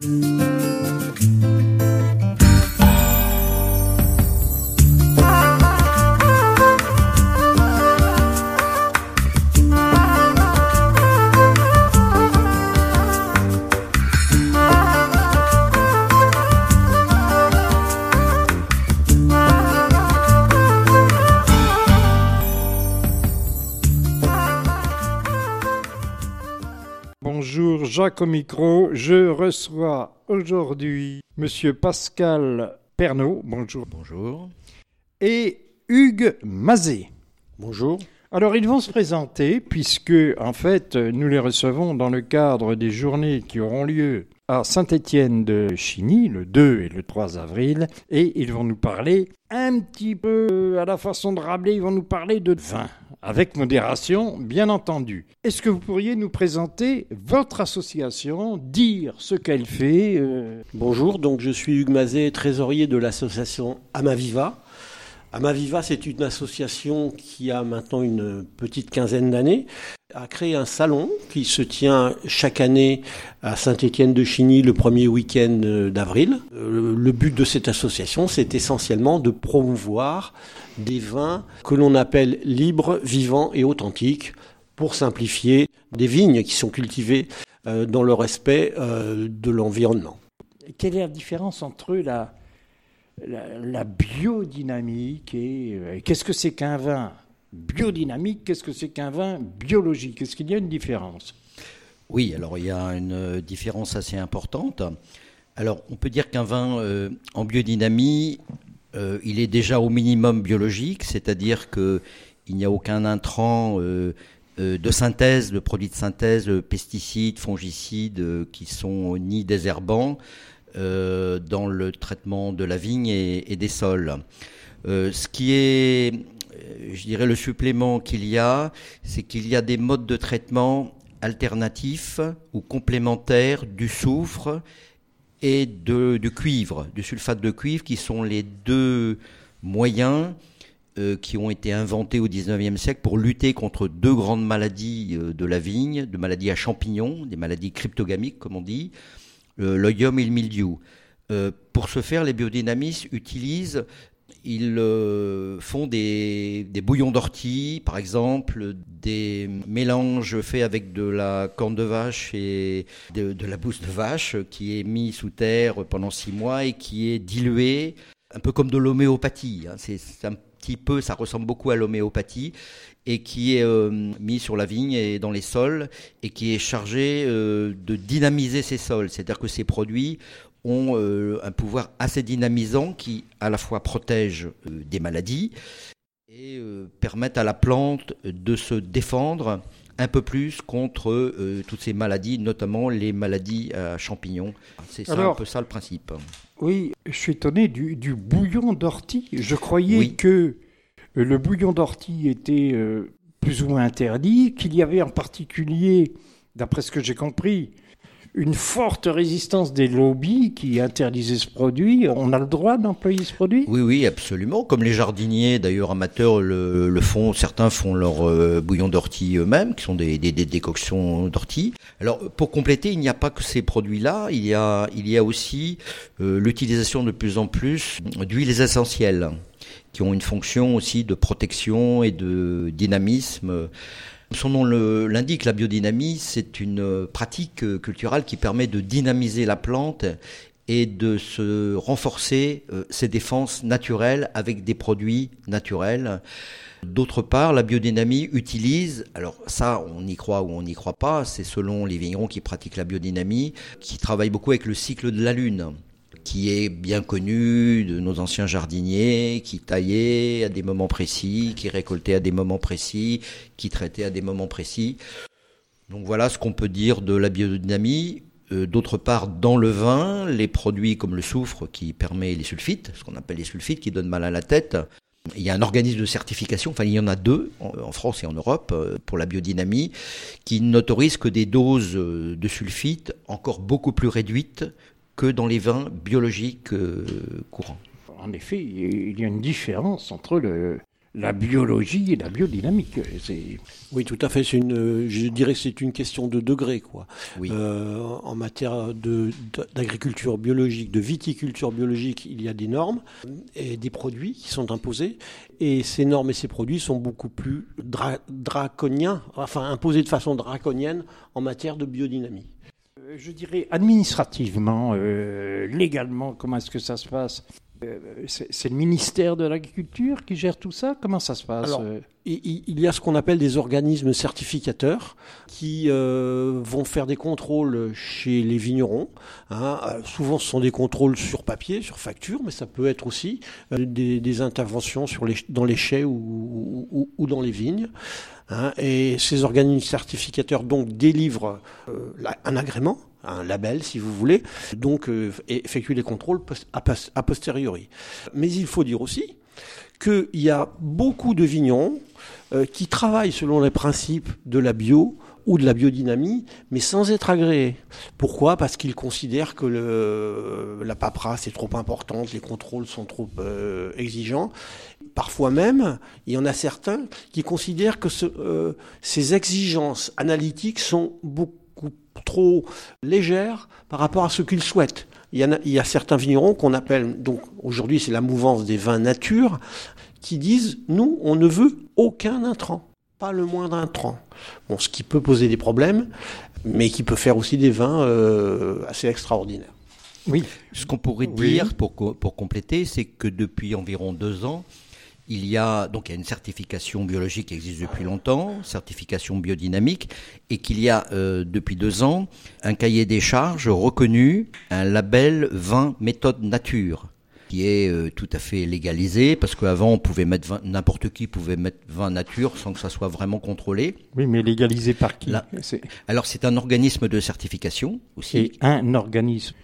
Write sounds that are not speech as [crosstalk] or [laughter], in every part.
Música Jacques au micro. Je reçois aujourd'hui Monsieur Pascal Pernaud. Bonjour. Bonjour. Et Hugues Mazet. Bonjour. Alors ils vont se présenter puisque en fait nous les recevons dans le cadre des journées qui auront lieu à Saint-Étienne de Chigny le 2 et le 3 avril et ils vont nous parler un petit peu à la façon de Rabelais, ils vont nous parler de vin avec modération, bien entendu. Est-ce que vous pourriez nous présenter votre association, dire ce qu'elle fait euh Bonjour, donc je suis Hugues Mazet, trésorier de l'association Amaviva. Amaviva, c'est une association qui a maintenant une petite quinzaine d'années, a créé un salon qui se tient chaque année à Saint-Étienne-de-Chigny le premier week-end d'avril. Euh, le but de cette association, c'est essentiellement de promouvoir des vins que l'on appelle libres, vivants et authentiques, pour simplifier, des vignes qui sont cultivées euh, dans le respect euh, de l'environnement. Quelle est la différence entre la, la, biodynamique et qu'est-ce que c'est qu'un vin biodynamique, qu'est-ce que c'est qu'un vin biologique? Est-ce qu'il y a une différence? Oui, alors il y a une différence assez importante. Alors on peut dire qu'un vin euh, en biodynamie, euh, il est déjà au minimum biologique, c'est-à-dire qu'il n'y a aucun intrant euh, de synthèse, de produits de synthèse, pesticides, fongicides, qui sont ni désherbants dans le traitement de la vigne et des sols. ce qui est euh, je dirais le supplément qu'il y a, c'est qu'il y a des modes de traitement alternatifs ou complémentaires du soufre et de, du cuivre, du sulfate de cuivre, qui sont les deux moyens euh, qui ont été inventés au XIXe siècle pour lutter contre deux grandes maladies euh, de la vigne, de maladies à champignons, des maladies cryptogamiques comme on dit, l'oïdium et le mildiou. pour ce faire, les biodynamistes utilisent ils euh, font des, bouillons d'ortie, par exemple, des mélanges faits avec de la corne de vache et de, la bouse de vache qui est mis sous terre pendant six mois et qui est dilué, un peu comme de l'homéopathie. Hein. C'est un petit peu, ça ressemble beaucoup à l'homéopathie et qui est euh, mis sur la vigne et dans les sols et qui est chargé euh, de dynamiser ces sols. C'est-à-dire que ces produits ont euh, un pouvoir assez dynamisant qui à la fois protège euh, des maladies et euh, permettent à la plante de se défendre un peu plus contre toutes ces maladies, notamment les maladies à champignons. C'est un peu ça le principe. Oui, je suis étonné du, bouillon d'ortie. Je croyais que le bouillon d'ortie était plus ou moins interdit, qu'il y avait en particulier, d'après ce que j'ai compris, une forte résistance des lobbies qui interdisaient ce produit. On a le droit d'employer ce produit? Oui, oui, absolument. Comme les jardiniers, d'ailleurs amateurs, le, font. Certains font leur euh, bouillon d'ortie eux-mêmes, qui sont des, décoctions d'ortie. Alors, pour compléter, il n'y a pas que ces produits-là. Il y a, il y a aussi euh, l'utilisation de plus en plus d'huiles essentielles, qui ont une fonction aussi de protection et de dynamisme. Son nom l'indique, la biodynamie, c'est une pratique culturelle qui permet de dynamiser la plante et de se renforcer euh, ses défenses naturelles avec des produits naturels. D'autre part, la biodynamie utilise, alors ça on y croit ou on n'y croit pas, c'est selon les vignerons qui pratiquent la biodynamie, qui travaillent beaucoup avec le cycle de la lune qui est bien connu de nos anciens jardiniers, qui taillaient à des moments précis, qui récoltaient à des moments précis, qui traitaient à des moments précis. Donc voilà ce qu'on peut dire de la biodynamie. Euh, d'autre part, dans le vin, les produits comme le soufre qui permet les sulfites, ce qu'on appelle les sulfites qui donnent mal à la tête, il y a un organisme de certification, enfin il y en a deux en, France et en Europe euh, pour la biodynamie, qui n'autorisent que des doses euh, de sulfite encore beaucoup plus réduites que dans les vins biologiques euh, courants. En effet, il y a une différence entre le, la biologie et la biodynamique. Oui, tout à fait. C'est une, je dirais que c'est une question de degré, quoi. Euh, en matière d'agriculture biologique, de viticulture biologique, il y a des normes et des produits qui sont imposés. Et ces normes et ces produits sont beaucoup plus draconiens, enfin imposés de façon draconienne en matière de biodynamie. Euh, je dirais administrativement, euh, légalement, comment est-ce que ça se passe? C'est le ministère de l'Agriculture qui gère tout ça? Comment ça se passe euh? il y a ce qu'on appelle des organismes certificateurs qui euh, vont faire des contrôles chez les vignerons. Hein. Souvent, ce sont des contrôles sur papier, sur facture, mais ça peut être aussi des, interventions sur les, dans les chais ou, dans les vignes. Hein. Et ces organismes certificateurs donc délivrent un agrément un label si vous voulez, donc euh, effectuer les contrôles a posteriori. Mais il faut dire aussi qu'il y a beaucoup de vignerons euh, qui travaillent selon les principes de la bio ou de la biodynamie, mais sans être agréés. Pourquoi? Parce qu'ils considèrent que le, la paperasse est trop importante, les contrôles sont trop euh, exigeants. Parfois même, il y en a certains qui considèrent que ce, ces exigences analytiques sont beaucoup trop légère par rapport à ce qu'ils souhaitent. Il y, a, il y a certains vignerons qu'on appelle, donc aujourd'hui c'est la mouvance des vins nature, qui disent, nous, on ne veut aucun intrant, pas le moindre intrant. Bon, ce qui peut poser des problèmes, mais qui peut faire aussi des vins euh, assez extraordinaires. Oui. Ce qu'on pourrait dire pour, pour compléter, c'est que depuis environ deux ans, il y a donc il y a une certification biologique qui existe depuis longtemps, certification biodynamique, et qu'il y a euh, depuis deux ans un cahier des charges reconnu, un label 20 méthode nature qui est euh, tout à fait légalisé parce qu'avant on pouvait mettre n'importe qui pouvait mettre 20 nature sans que ça soit vraiment contrôlé. Oui, mais légalisé par qui Alors c'est un organisme de certification aussi. Et un organisme.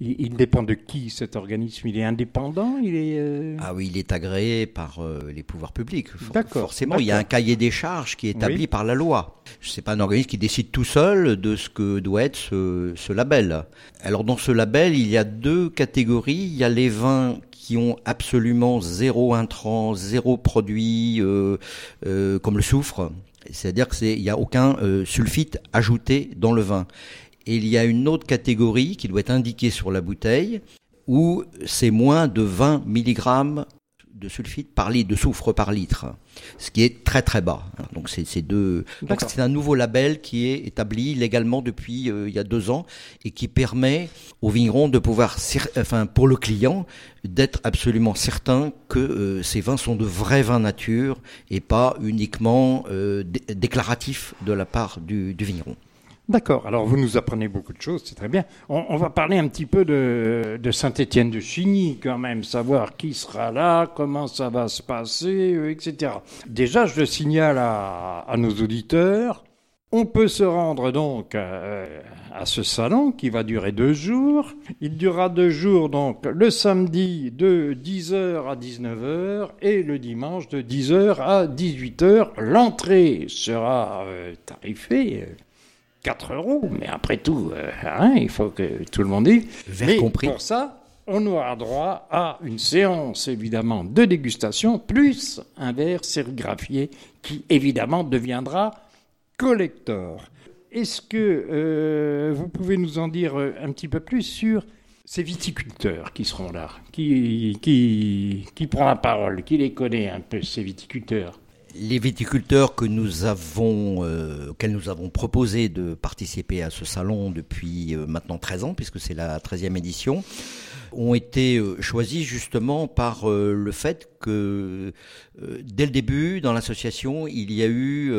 Il, dépend de qui cet organisme? Il est indépendant? Il est, euh, Ah oui, il est agréé par euh, les pouvoirs publics. D'accord. Forcément, il y a un cahier des charges qui est établi par la loi. Ce n'est pas un organisme qui décide tout seul de ce que doit être ce, label. Alors dans ce label, il y a deux catégories. Il y a les vins qui ont absolument zéro intrant, zéro produit euh, comme le soufre. C'est-à-dire qu'il n'y a aucun sulfite ajouté dans le vin. Et il y a une autre catégorie qui doit être indiquée sur la bouteille où c'est moins de 20 mg de sulfite par litre, de soufre par litre, ce qui est très très bas. Donc c'est deux. Donc c'est un nouveau label qui est établi légalement depuis euh, il y a deux ans et qui permet aux vignerons de pouvoir, enfin pour le client, d'être absolument certain que euh, ces vins sont de vrais vins nature et pas uniquement euh, déclaratifs de la part du, du vigneron. D'accord, alors vous nous apprenez beaucoup de choses, c'est très bien. On, va parler un petit peu de, Saint-Étienne de Chigny quand même, savoir qui sera là, comment ça va se passer, euh, etc. Déjà, je le signale à, nos auditeurs, on peut se rendre donc euh, à ce salon qui va durer deux jours. Il durera deux jours donc le samedi de 10h à 19h et le dimanche de 10h à 18h. L'entrée sera euh, tarifée 4 euros, mais après tout, euh, hein, il faut que tout le monde dise. Mais compris. pour ça, on aura droit à une séance évidemment de dégustation, plus un verre sérigraphié qui évidemment deviendra collector. Est-ce que euh, vous pouvez nous en dire euh, un petit peu plus sur ces viticulteurs qui seront là Qui, qui, qui prend la parole Qui les connaît un peu, ces viticulteurs? Les viticulteurs que nous avons, euh, nous avons proposé de participer à ce salon depuis euh, maintenant 13 ans, puisque c'est la 13e édition, ont été euh, choisis justement par le fait que dès le début, dans l'association, il y a eu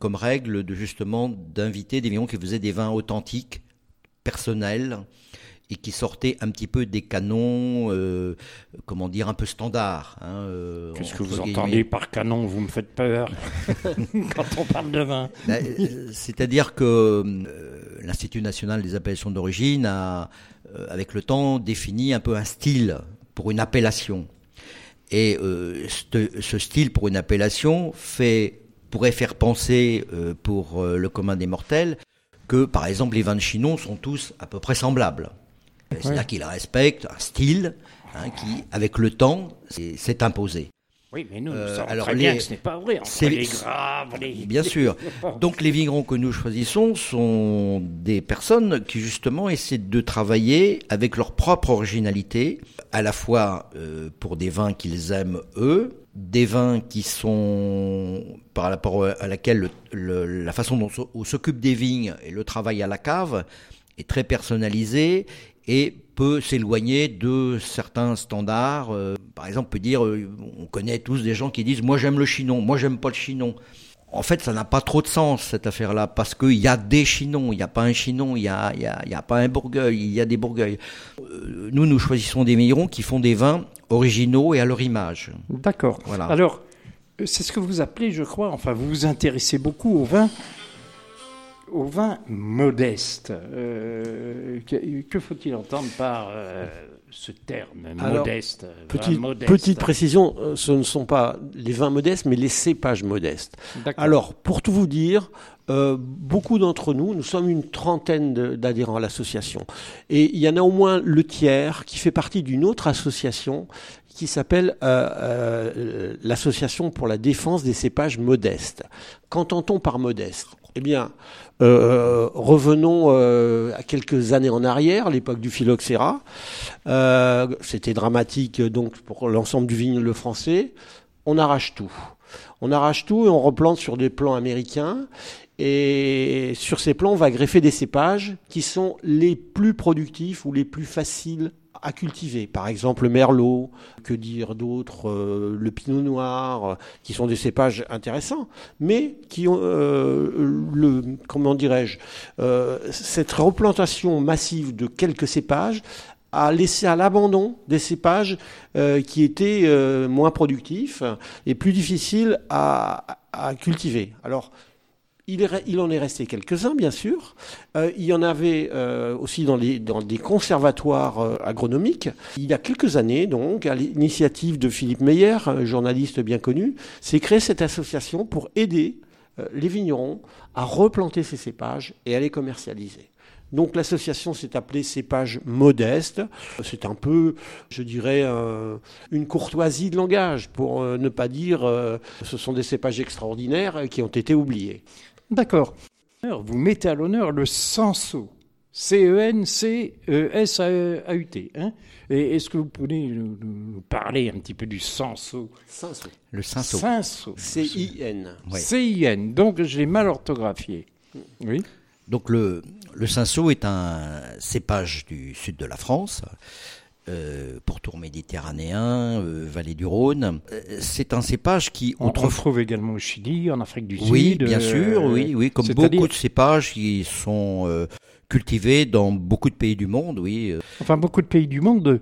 comme règle de justement d'inviter des vignerons qui faisaient des vins authentiques, personnels, et qui sortait un petit peu des canons, euh, comment dire, un peu standards. Hein, euh, Qu'est-ce que vous entendez par canon Vous me faites peur [laughs] quand on parle de vin. Ben, euh, c'est-à-dire que l'Institut national des appellations d'origine a, avec le temps, défini un peu un style pour une appellation. Et ce, style pour une appellation fait, pourrait faire penser pour le commun des mortels que, par exemple, les vins de Chinon sont tous à peu près semblables. C'est-à-dire qu'il respecte un style hein, qui, avec le temps, s'est imposé. Oui, mais nous, nous Euh, alors, très bien que ce n'est pas vrai. C'est- les graves, les... [laughs] Bien sûr. [laughs] Donc les vignerons que nous choisissons sont des personnes qui justement essaient de travailler avec leur propre originalité, à la fois euh, pour des vins qu'ils aiment eux, des vins qui sont par rapport à laquelle le- le- la façon dont on s'occupe des vignes et le travail à la cave est très personnalisé et peut s'éloigner de certains standards. Euh, par exemple, on peut dire, euh, on connaît tous des gens qui disent moi j'aime le chinon, moi j'aime pas le chinon. En fait, ça n'a pas trop de sens cette affaire-là parce qu'il y a des chinons, il n'y a pas un chinon, il n'y a, y a, y a pas un bourgueil, il y a des bourgueils. Euh, nous, nous choisissons des vignerons qui font des vins originaux et à leur image. D'accord. Voilà. Alors, c'est ce que vous appelez, je crois, enfin, vous vous intéressez beaucoup au vin, au vin modeste. Euh, que que faut-il entendre par euh, ce terme Alors, modeste Petite, modeste petite précision, euh, ce ne sont pas les vins modestes, mais les cépages modestes. Alors, pour tout vous dire, euh, beaucoup d'entre nous, nous sommes une trentaine d'adhérents à l'association. Et il y en a au moins le tiers qui fait partie d'une autre association qui s'appelle l'Association pour la défense des cépages modestes. Qu'entend-on par modeste? Eh bien, euh, revenons euh, à quelques années en arrière, l'époque du phylloxéra. Euh, C'était dramatique donc pour l'ensemble du vignoble français. On arrache tout. On arrache tout et on replante sur des plants américains. Et sur ces plants, on va greffer des cépages qui sont les plus productifs ou les plus faciles à cultiver. Par exemple, le merlot, que dire d'autre, euh, le pinot noir, euh, qui sont des cépages intéressants, mais qui ont euh, comment dirais-je, cette replantation massive de quelques cépages a laissé à l'abandon des cépages qui étaient moins productifs et plus difficiles à, à cultiver. Alors, il, en est resté quelques-uns, bien sûr. Euh, il y en avait euh, aussi dans, des conservatoires euh, agronomiques. Il y a quelques années, donc, à l'initiative de Philippe Meyer, journaliste bien connu, s'est créée cette association pour aider les vignerons à replanter ces cépages et à les commercialiser. Donc l'association s'est appelée Cépages Modestes. C'est un peu, je dirais, une courtoisie de langage, pour ne pas dire euh, ce sont des cépages extraordinaires qui ont été oubliés. D'accord. Alors, vous mettez à l'honneur le senso. C-E-N-C-E-S-A-U-T. Hein Et est-ce que vous pouvez nous, nous parler un petit peu du senso Cinsault. Le cinsault. Cinso. C-I-N. Ouais. C-I-N. Donc, je l'ai mal orthographié. Oui. Donc le, le cinsault est un cépage du sud de la France, euh, pourtour méditerranéen, euh, vallée du Rhône. Euh, C'est un cépage qui On, autrefois... trouve également au Chili, en Afrique du Oui, Sud. bien euh, sûr, oui, oui, comme beaucoup de cépages qui sont cultivés dans beaucoup de pays du monde, oui. Enfin, beaucoup de pays du monde,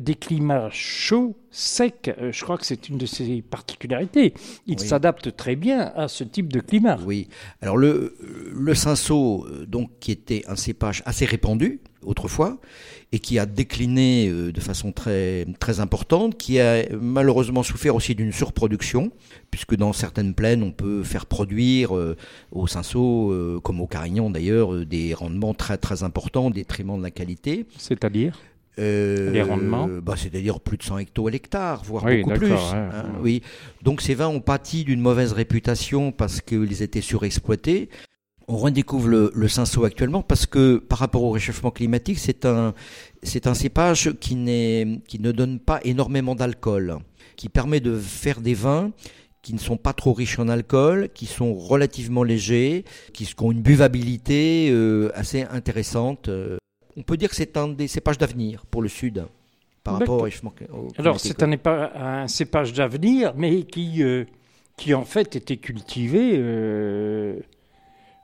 des climats chauds, secs, je crois que c'est une de ses particularités. Il Oui. s'adapte très bien à ce type de climat. Oui. Alors le, le euh, donc qui était un cépage assez répandu autrefois et qui a décliné euh, de façon très très importante, qui a malheureusement souffert aussi d'une surproduction, puisque dans certaines plaines on peut faire produire euh, au cinsault, euh, comme au carignan d'ailleurs, euh, des rendements très très importants au détriment de la qualité. C'est-à-dire? Euh, Les rendements? bah, C'est-à-dire plus de 100 hectos à l'hectare, voire Oui, beaucoup plus. ouais, hein, ouais. oui. Donc ces vins ont pâti d'une mauvaise réputation parce qu'ils étaient surexploités. On redécouvre le, le actuellement parce que par rapport au réchauffement climatique, c'est un, c'est un cépage qui, n'est, qui ne donne pas énormément d'alcool, qui permet de faire des vins qui ne sont pas trop riches en alcool, qui sont relativement légers, qui ont une buvabilité euh, assez intéressante. On peut dire que c'est un des cépages d'avenir pour le Sud par rapport au réchauffement cl- au Alors, climatique. c'est un, épa- un cépage d'avenir, mais qui, euh, qui en fait était cultivé euh,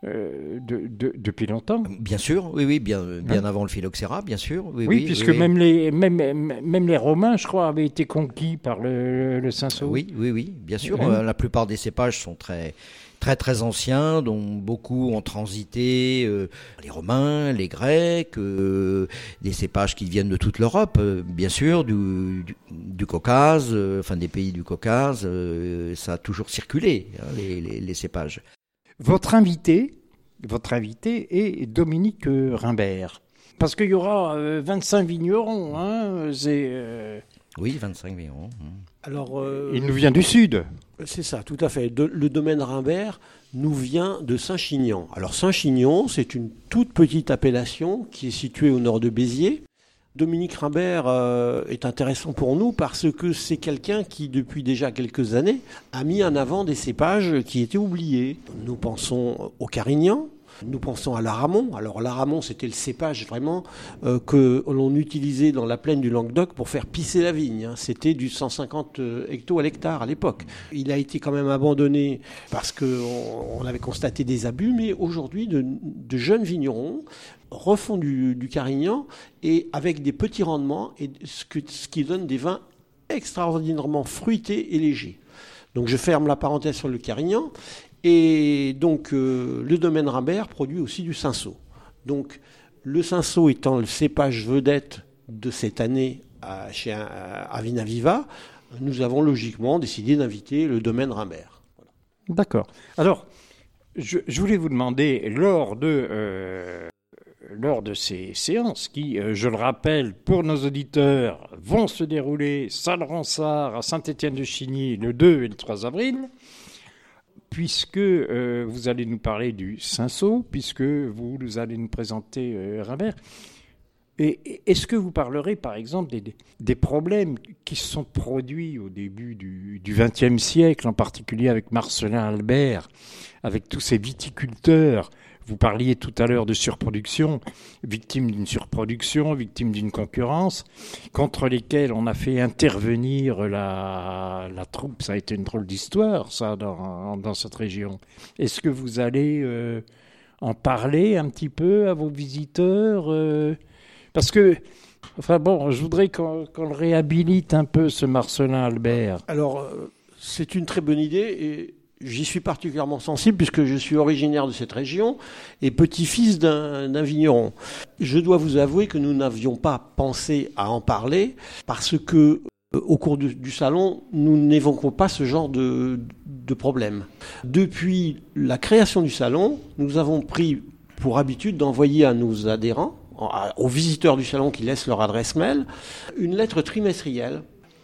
euh, de- de- depuis longtemps. Bien sûr, oui, oui, bien, bien Hein avant le phylloxéra, bien sûr. Oui, Oui, oui, puisque oui, Même, les, même, même les Romains, je crois, avaient été conquis par le, le cinsault. Oui, oui, oui, bien sûr. Hein Euh, la plupart des cépages sont très, très, très anciens, dont beaucoup ont transité euh, les Romains, les Grecs, euh, des cépages qui viennent de toute l'Europe, euh, bien sûr, du, du, du Caucase, euh, enfin des pays du Caucase. euh, ça a toujours circulé, hein, les, les, les cépages. Votre invité, votre invité est Dominique euh, Rimbert. Parce qu'il y aura euh, 25 vignerons. Hein, c'est, euh, Oui, 25 millions. hein. Alors, euh, Il nous vient du sud. C'est ça, tout à fait. De- le domaine Rimbert nous vient de Saint-Chinian. Alors Saint-Chinian, c'est une toute petite appellation qui est située au nord de Béziers. Dominique Rimbert euh, est intéressant pour nous parce que c'est quelqu'un qui, depuis déjà quelques années, a mis en avant des cépages qui étaient oubliés. Nous pensons au Carignan, nous pensons à l'aramon. Alors l'aramon, c'était le cépage vraiment euh, que l'on utilisait dans la plaine du Languedoc pour faire pisser la vigne. hein. C'était du 150 hecto à l'hectare à l'époque. Il a été quand même abandonné parce qu'on on avait constaté des abus, mais aujourd'hui, de jeunes vignerons refont du, Carignan et avec des petits rendements, et ce, qui donne des vins extraordinairement fruités et légers. Donc je ferme la parenthèse sur le Carignan. Et donc euh, le domaine Rimbert produit aussi du Cinsault. Donc le Cinsault étant le cépage vedette de cette année à, chez à Vinaviva, nous avons logiquement décidé d'inviter le domaine Rimbert. D'accord. Alors, je, je voulais vous demander, lors de, euh, lors de ces séances qui, euh, je le rappelle, pour nos auditeurs, vont se dérouler salle Ronsard à Saint-Étienne-de-Chigny le 2 et le 3 avril, puisque euh, vous allez nous parler du Cinsault, puisque vous, allez nous présenter euh, Rimbert. Et est-ce que vous parlerez, par exemple, des, problèmes qui se sont produits au début du XXe siècle, en particulier avec Marcelin Albert, avec tous ces viticulteurs? Vous parliez tout à l'heure de surproduction, victime d'une surproduction, victime d'une concurrence, contre lesquels on a fait intervenir la, troupe. Ça a été une drôle d'histoire, ça, dans, dans cette région. Est-ce que vous allez euh, en parler un petit peu à vos visiteurs euh, parce que, enfin bon, je voudrais qu'on le réhabilite un peu, ce Marcelin Albert. Alors, euh, c'est une très bonne idée et j'y suis particulièrement sensible puisque je suis originaire de cette région et petit-fils d'un vigneron. Je dois vous avouer que nous n'avions pas pensé à en parler parce que euh, au cours du, salon, nous n'évoquons pas ce genre de, de problème. Depuis la création du salon, nous avons pris pour habitude d'envoyer à nos adhérents, aux visiteurs du salon qui laissent leur adresse mail, une lettre trimestrielle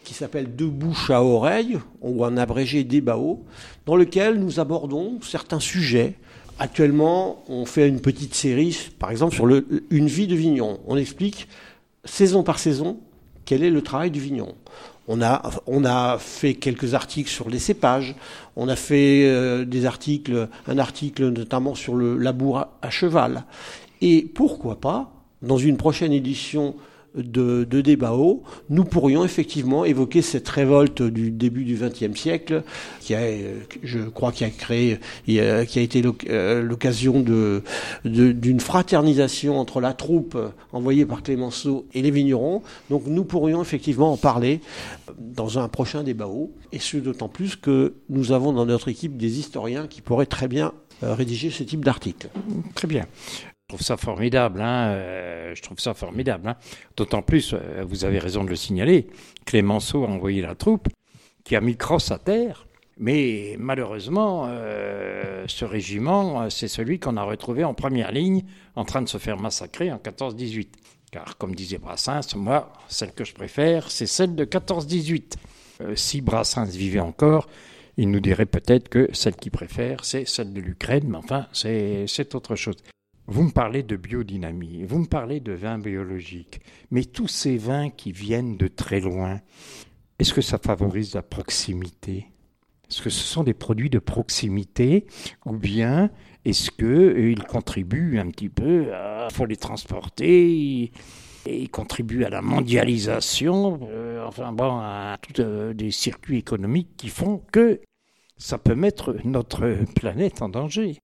qui s'appelle De bouche à oreille, ou en abrégé DBAO, dans lequel nous abordons certains sujets. Actuellement, on fait une petite série, par exemple, sur une vie de vigneron. On explique, saison par saison, quel est le travail du vigneron. On a, on a fait quelques articles sur les cépages, on a fait euh, des articles, un article notamment sur le labour à cheval. Et pourquoi pas, dans une prochaine édition de, de DBAO, nous pourrions effectivement évoquer cette révolte du début du XXe siècle, qui a, euh, je crois, qui a créé, qui a qui a été euh, l'occasion de de- d'une fraternisation entre la troupe euh, envoyée par Clémenceau et les vignerons. Donc nous pourrions effectivement en parler dans un prochain DBAO, et ce d'autant plus que nous avons dans notre équipe des historiens qui pourraient très bien euh, rédiger ce type d'article. Très bien. Je trouve ça formidable, hein, euh, je trouve ça formidable. Hein. D'autant plus, euh, vous avez raison de le signaler, Clémenceau a envoyé la troupe qui a mis crosse à terre. Mais malheureusement, euh, ce régiment, euh, c'est celui qu'on a retrouvé en première ligne en train de se faire massacrer en 14-18. Car comme disait Brassens, moi, celle que je préfère, c'est celle de 14-18. Euh, si Brassens vivait encore, il nous dirait peut-être que celle qu'il préfère, c'est celle de l'Ukraine, mais enfin, c'est autre chose. Vous me parlez de biodynamie, vous me parlez de vins biologiques, mais tous ces vins qui viennent de très loin, est-ce que ça favorise la proximité? Est-ce que ce sont des produits de proximité ou bien est-ce qu'ils contribuent un petit peu à... Faut les transporter ils contribuent à la mondialisation, euh, enfin bon, à tous euh, des circuits économiques qui font que ça peut mettre notre planète en danger?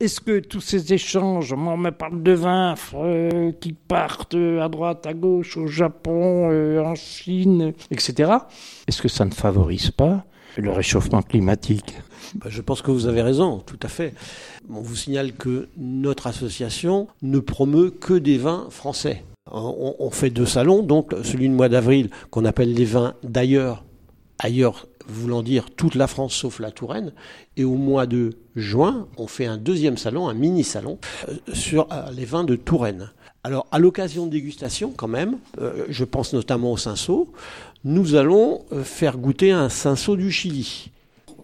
Est-ce que tous ces échanges, on me parle de vins euh, qui partent à droite, à gauche, au Japon, euh, en Chine, etc., est-ce que ça ne favorise pas le réchauffement climatique? Ben, Je pense que vous avez raison, tout à fait. On vous signale que notre association ne promeut que des vins français. On, on fait deux salons, donc celui du mois d'avril qu'on appelle les vins d'ailleurs, ailleurs voulant dire toute la France sauf la Touraine. Et au mois de juin, on fait un deuxième salon, un mini-salon, euh, sur euh, les vins de Touraine. Alors, à l'occasion de dégustation, quand même, euh, je pense notamment au Cinsault, nous allons faire goûter un Cinsault du Chili.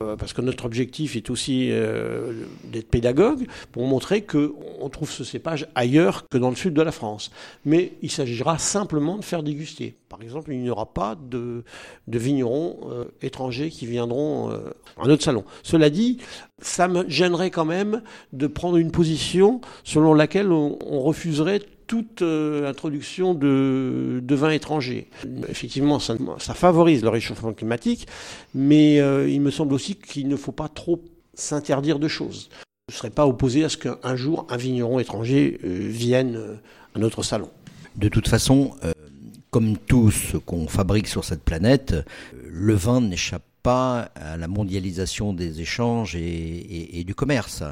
Euh, parce que notre objectif est aussi euh, d'être pédagogue, pour montrer qu'on trouve ce cépage ailleurs que dans le sud de la France. Mais il s'agira simplement de faire déguster. Par exemple, il n'y aura pas de, vignerons euh, étrangers qui viendront à notre salon. Cela dit, ça me gênerait quand même de prendre une position selon laquelle on refuserait toute euh, introduction de, de vins étrangers. Effectivement, ça, favorise le réchauffement climatique, mais euh, il me semble aussi qu'il ne faut pas trop s'interdire de choses. Je ne serais pas opposé à ce qu'un jour un vigneron étranger euh, vienne à notre salon. De toute façon, comme tout ce qu'on fabrique sur cette planète, le vin n'échappe pas à la mondialisation des échanges et du commerce.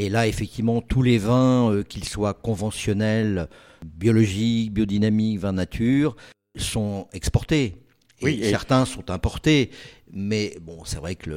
Et là, effectivement, tous les vins, euh, qu'ils soient conventionnels, biologiques, biodynamiques, vins nature, sont exportés. oui, certains sont importés. Mais bon, c'est vrai que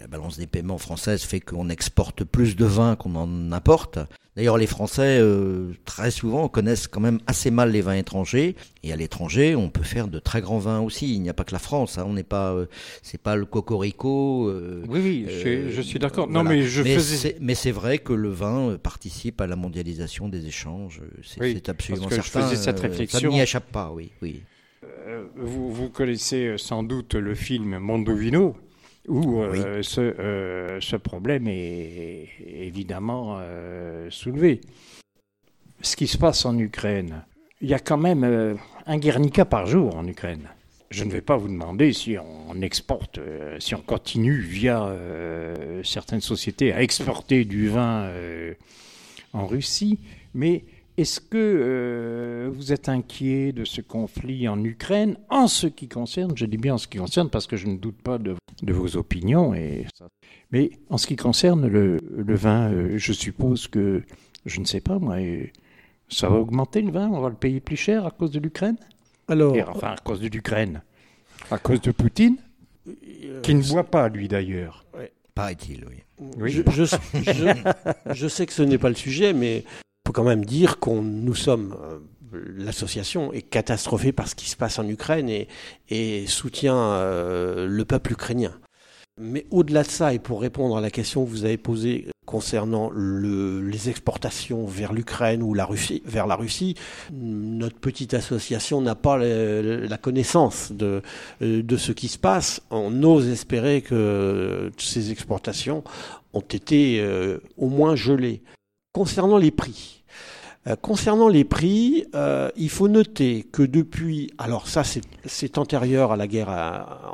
la balance des paiements française fait qu'on exporte plus de vins qu'on en importe. D'ailleurs, les Français, euh, très souvent, connaissent quand même assez mal les vins étrangers. Et à l'étranger, on peut faire de très grands vins aussi. Il n'y a pas que la France. Hein. On n'est pas, euh, c'est pas le cocorico. Euh, oui, oui, je, suis d'accord. Non, mais je faisais. Mais c'est vrai que le vin participe à la mondialisation des échanges. C'est absolument parce que certain. Je faisais cette réflexion. Ça n'y échappe pas, oui, oui. Vous, vous, connaissez sans doute le film Mondovino où euh, ce, euh, ce, problème est évidemment euh, soulevé. Ce qui se passe en Ukraine, il y a quand même un Guernica par jour en Ukraine. Je ne vais pas vous demander si on exporte, si on continue via certaines sociétés à exporter du vin en Russie, mais est-ce que euh, vous êtes inquiet de ce conflit en Ukraine? En ce qui concerne, je dis bien en ce qui concerne parce que je ne doute pas de, vos opinions, et mais en ce qui concerne le, vin, euh, je suppose que, je ne sais pas moi, euh, ça va augmenter le vin, on va le payer plus cher à cause de l'Ukraine? Alors, Enfin, à cause de l'Ukraine, à cause de Poutine, qui ne boit pas lui d'ailleurs. Paraît-il, oui. oui. je, sais que ce n'est pas le sujet, mais quand même dire qu'on nous sommes euh, l'association est catastrophée par ce qui se passe en Ukraine et, soutient euh, le peuple ukrainien. Mais au-delà de ça, et pour répondre à la question que vous avez posée concernant les exportations vers l'Ukraine ou la Russie, vers la Russie, notre petite association n'a pas la connaissance de, de ce qui se passe. On ose espérer que ces exportations ont été euh, au moins gelées. Concernant les prix, euh, concernant les prix, euh, il faut noter que depuis, alors ça c'est antérieur à la guerre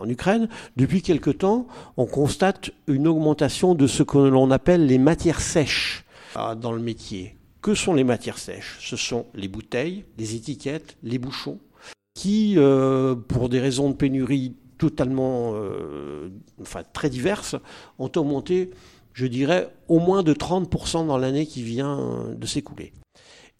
en Ukraine, depuis quelque temps, on constate une augmentation de ce que l'on appelle les matières sèches euh, dans le métier. Que sont les matières sèches? Ce sont les bouteilles, les étiquettes, les bouchons, qui, pour des raisons de pénurie totalement, enfin très diverses, ont augmenté je dirais, au moins de 30% dans l'année qui vient de s'écouler.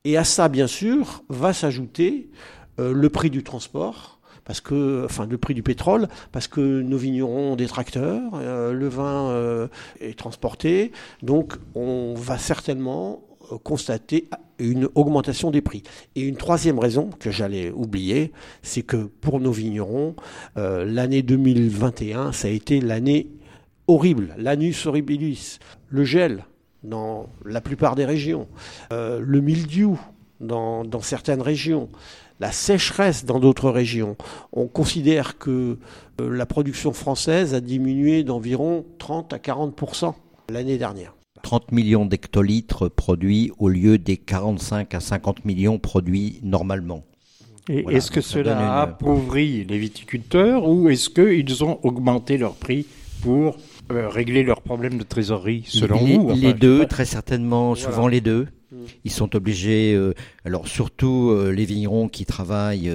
Et à ça, bien sûr, va s'ajouter euh, le prix du transport, parce que, enfin, le prix du pétrole, parce que nos vignerons ont des tracteurs, euh, le vin euh, est transporté, donc on va certainement constater une augmentation des prix. Et une troisième raison que j'allais oublier, c'est que pour nos vignerons, l'année 2021, ça a été l'année horrible, l'anus horribilis, le gel dans la plupart des régions, euh, le mildiou dans, certaines régions, la sécheresse dans d'autres régions. On considère que euh, la production française a diminué d'environ 30 à 40% l'année dernière. 30 millions d'hectolitres produits au lieu des 45 à 50 millions produits normalement. Et est-ce que cela a appauvri les viticulteurs ou est-ce qu'ils ont augmenté leur prix pour euh, régler leurs problèmes de trésorerie, selon les, vous Les deux, très certainement, souvent les deux. Mm. Ils sont obligés, euh, alors surtout euh, les vignerons qui travaillent,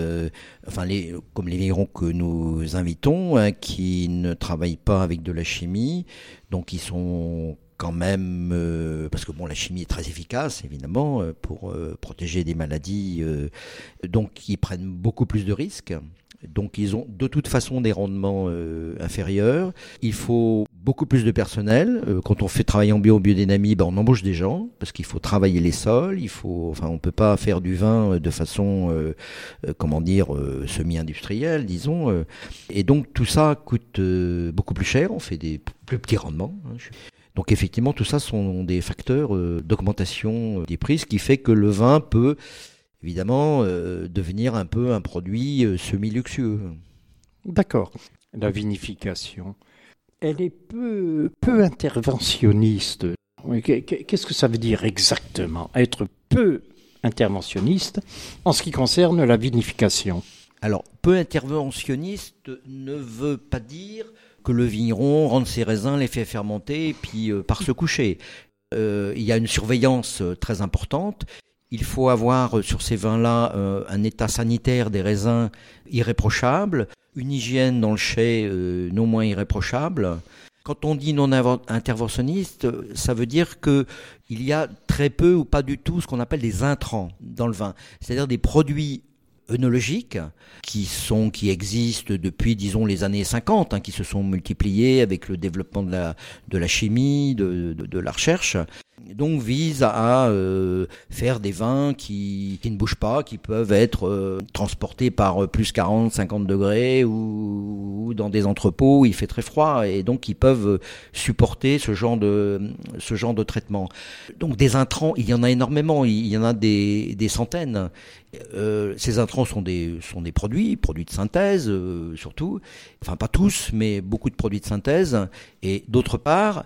enfin les, comme les vignerons que nous invitons, hein, qui ne travaillent pas avec de la chimie, donc ils sont quand même, parce que bon, la chimie est très efficace évidemment pour protéger des maladies, donc ils prennent beaucoup plus de risques. Donc ils ont de toute façon des rendements euh, inférieurs. Il faut beaucoup plus de personnel. Euh, quand on fait travailler en bio, biodynamie, ben on embauche des gens parce qu'il faut travailler les sols. Il faut, enfin, on peut pas faire du vin euh, de façon, comment dire, semi-industrielle, disons. et donc tout ça coûte beaucoup plus cher. On fait des plus petits rendements. Donc effectivement, tout ça sont des facteurs d'augmentation des prix, ce qui fait que le vin peut évidemment euh, devenir un peu un produit euh, semi-luxueux. D'accord. La vinification, elle est peu, peu interventionniste. Qu'est-ce que ça veut dire exactement Être peu interventionniste en ce qui concerne la vinification? Alors, peu interventionniste ne veut pas dire que le vigneron rende ses raisins, les fait fermenter et puis euh, part se coucher. il y a une surveillance très importante il faut avoir euh, sur ces vins-là euh, un état sanitaire des raisins irréprochable, une hygiène dans le chai euh, non moins irréprochable. Quand on dit non interventionniste, ça veut dire que il y a très peu ou pas du tout ce qu'on appelle des intrants dans le vin, c'est-à-dire des produits œnologiques qui sont qui existent depuis disons les années 50 hein, qui se sont multipliés avec le développement de la chimie de, la recherche donc vise à euh, faire des vins qui, qui, ne bougent pas, qui peuvent être euh, transportés par euh, plus 40, 50 degrés ou, dans des entrepôts où il fait très froid et donc ils peuvent supporter ce genre de traitement. Donc des intrants, il y en a énormément, il y en a des, centaines euh, ces intrants sont des, sont des produits, produits de synthèse euh, surtout, enfin pas tous, mais beaucoup de produits de synthèse. Et d'autre part,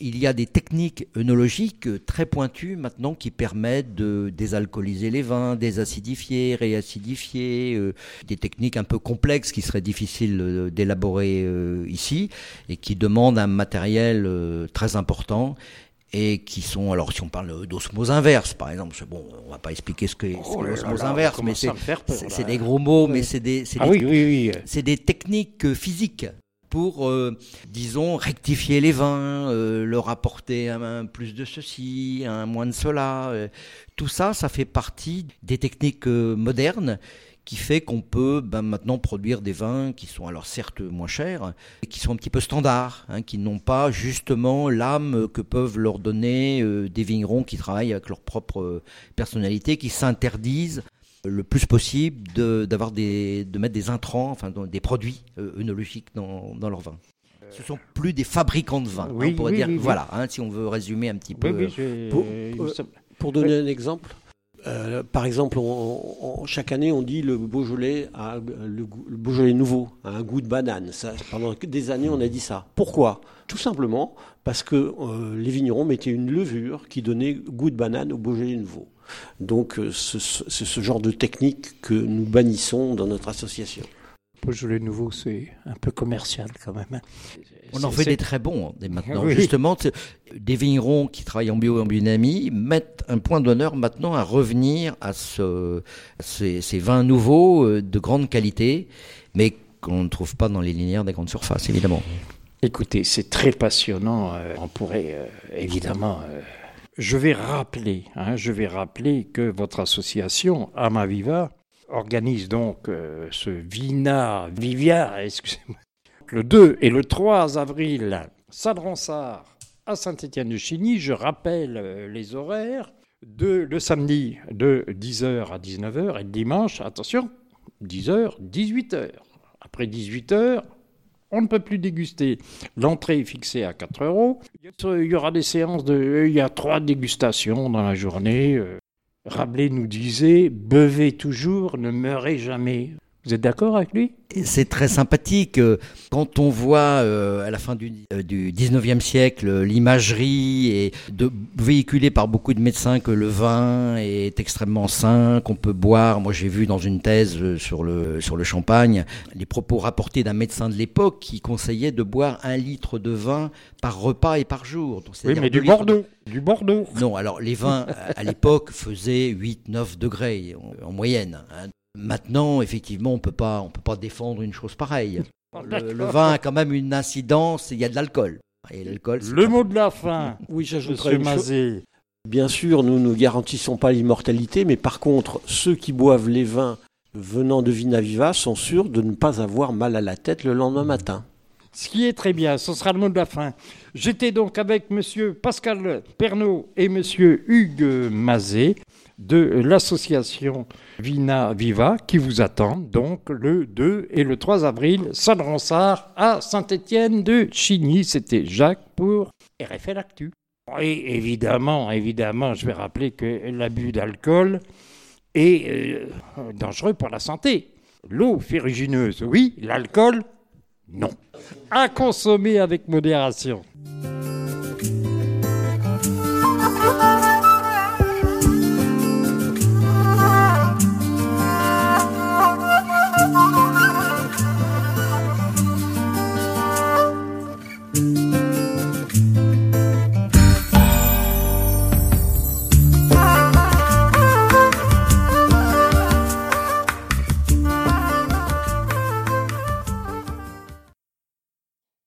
il y a des techniques œnologiques très pointues maintenant qui permettent de désalcooliser les vins, désacidifier, réacidifier, euh, des techniques un peu complexes qui seraient difficiles d'élaborer ici et qui demandent un matériel très important et qui sont, alors si on parle d'osmose inverse, par exemple, bon, on va pas expliquer ce qu'est oh l'osmose inverse, mais c'est des gros mots, mais c'est des, ah des, oui, oui, oui. des techniques euh, physiques pour, euh, disons, rectifier les vins, euh, leur apporter un, plus de ceci, un moins de cela. tout ça, ça fait partie des techniques modernes qui fait qu'on peut ben, maintenant produire des vins qui sont alors certes moins chers, mais qui sont un petit peu standards, hein, qui n'ont pas justement l'âme que peuvent leur donner euh, des vignerons qui travaillent avec leur propre euh, personnalité, qui s'interdisent le plus possible de, d'avoir des, de mettre des intrants, enfin des produits euh, œnologiques dans, dans leur vin. Ce sont plus des fabricants de vin, hein, on pourrait dire. voilà, hein, si on veut résumer un petit peu. Pour, pour, donner un exemple, euh, par exemple, chaque année, on dit le Beaujolais a le, Beaujolais nouveau a un goût de banane. Ça, pendant des années, on a dit ça. Pourquoi? Tout simplement parce que euh, les vignerons mettaient une levure qui donnait goût de banane au Beaujolais nouveau. Donc, euh, c'est ce genre de technique que nous bannissons dans notre association. Beaujolais nouveau, c'est un peu commercial quand même. Hein. On en fait des très bons hein, maintenant. Justement, des vignerons qui travaillent en bio et en biodynamie mettent un point d'honneur maintenant à revenir à, ce, ces, vins nouveaux euh, de grande qualité, mais qu'on ne trouve pas dans les linéaires des grandes surfaces, évidemment. Écoutez, c'est très passionnant. Euh, on pourrait euh, évidemment. Je vais rappeler, hein, je vais rappeler que votre association Amaviva organise donc euh, ce Vina Vivia, excusez-moi, le 2 et le 3 avril, Salle-Ronsard à Saint-Étienne-de-Chigny. Je rappelle euh, les horaires. De, le samedi de 10h à 19h et le dimanche, attention, 10h, 18h. Après 18h, on ne peut plus déguster. L'entrée est fixée à 4 euros. Il y aura des séances de. Il y a trois dégustations dans la journée. Euh, Rabelais nous disait Bevez toujours, ne meurez jamais. Vous êtes d'accord avec lui? C'est très sympathique. Quand on voit euh, à la fin du, euh, du 19e siècle l'imagerie et de, véhiculée par beaucoup de médecins que le vin est extrêmement sain, qu'on peut boire. Moi, j'ai vu dans une thèse euh, sur le, sur le champagne les propos rapportés d'un médecin de l'époque qui conseillait de boire un litre de vin par repas et par jour. oui, mais du Bordeaux. Du Bordeaux. Non, alors les vins [laughs] à l'époque faisaient 8-9 degrés en, moyenne. Hein. Maintenant, effectivement, on peut pas, on peut pas défendre une chose pareille. Le, vin a quand même une incidence. Il y a de l'alcool. Et l'alcool. Le mot de la fin. [laughs] oui, j'ajouterais Bien sûr, nous ne garantissons pas l'immortalité, mais par contre, ceux qui boivent les vins venant de Vinaviva sont sûrs de ne pas avoir mal à la tête le lendemain matin. Ce qui est très bien, ce sera le mot de la fin. J'étais donc avec monsieur Pascal Pernaud et monsieur Hugues Mazet de l'association Vina Viva qui vous attendent donc le 2 et le 3 avril, salle Ronsard à Saint-Étienne de Chigny. C'était Jacques pour RFL Actu. Et évidemment, évidemment, je vais rappeler que l'abus d'alcool est euh, dangereux pour la santé. L'eau ferrugineuse, oui, l'alcool, non. À consommer avec modération.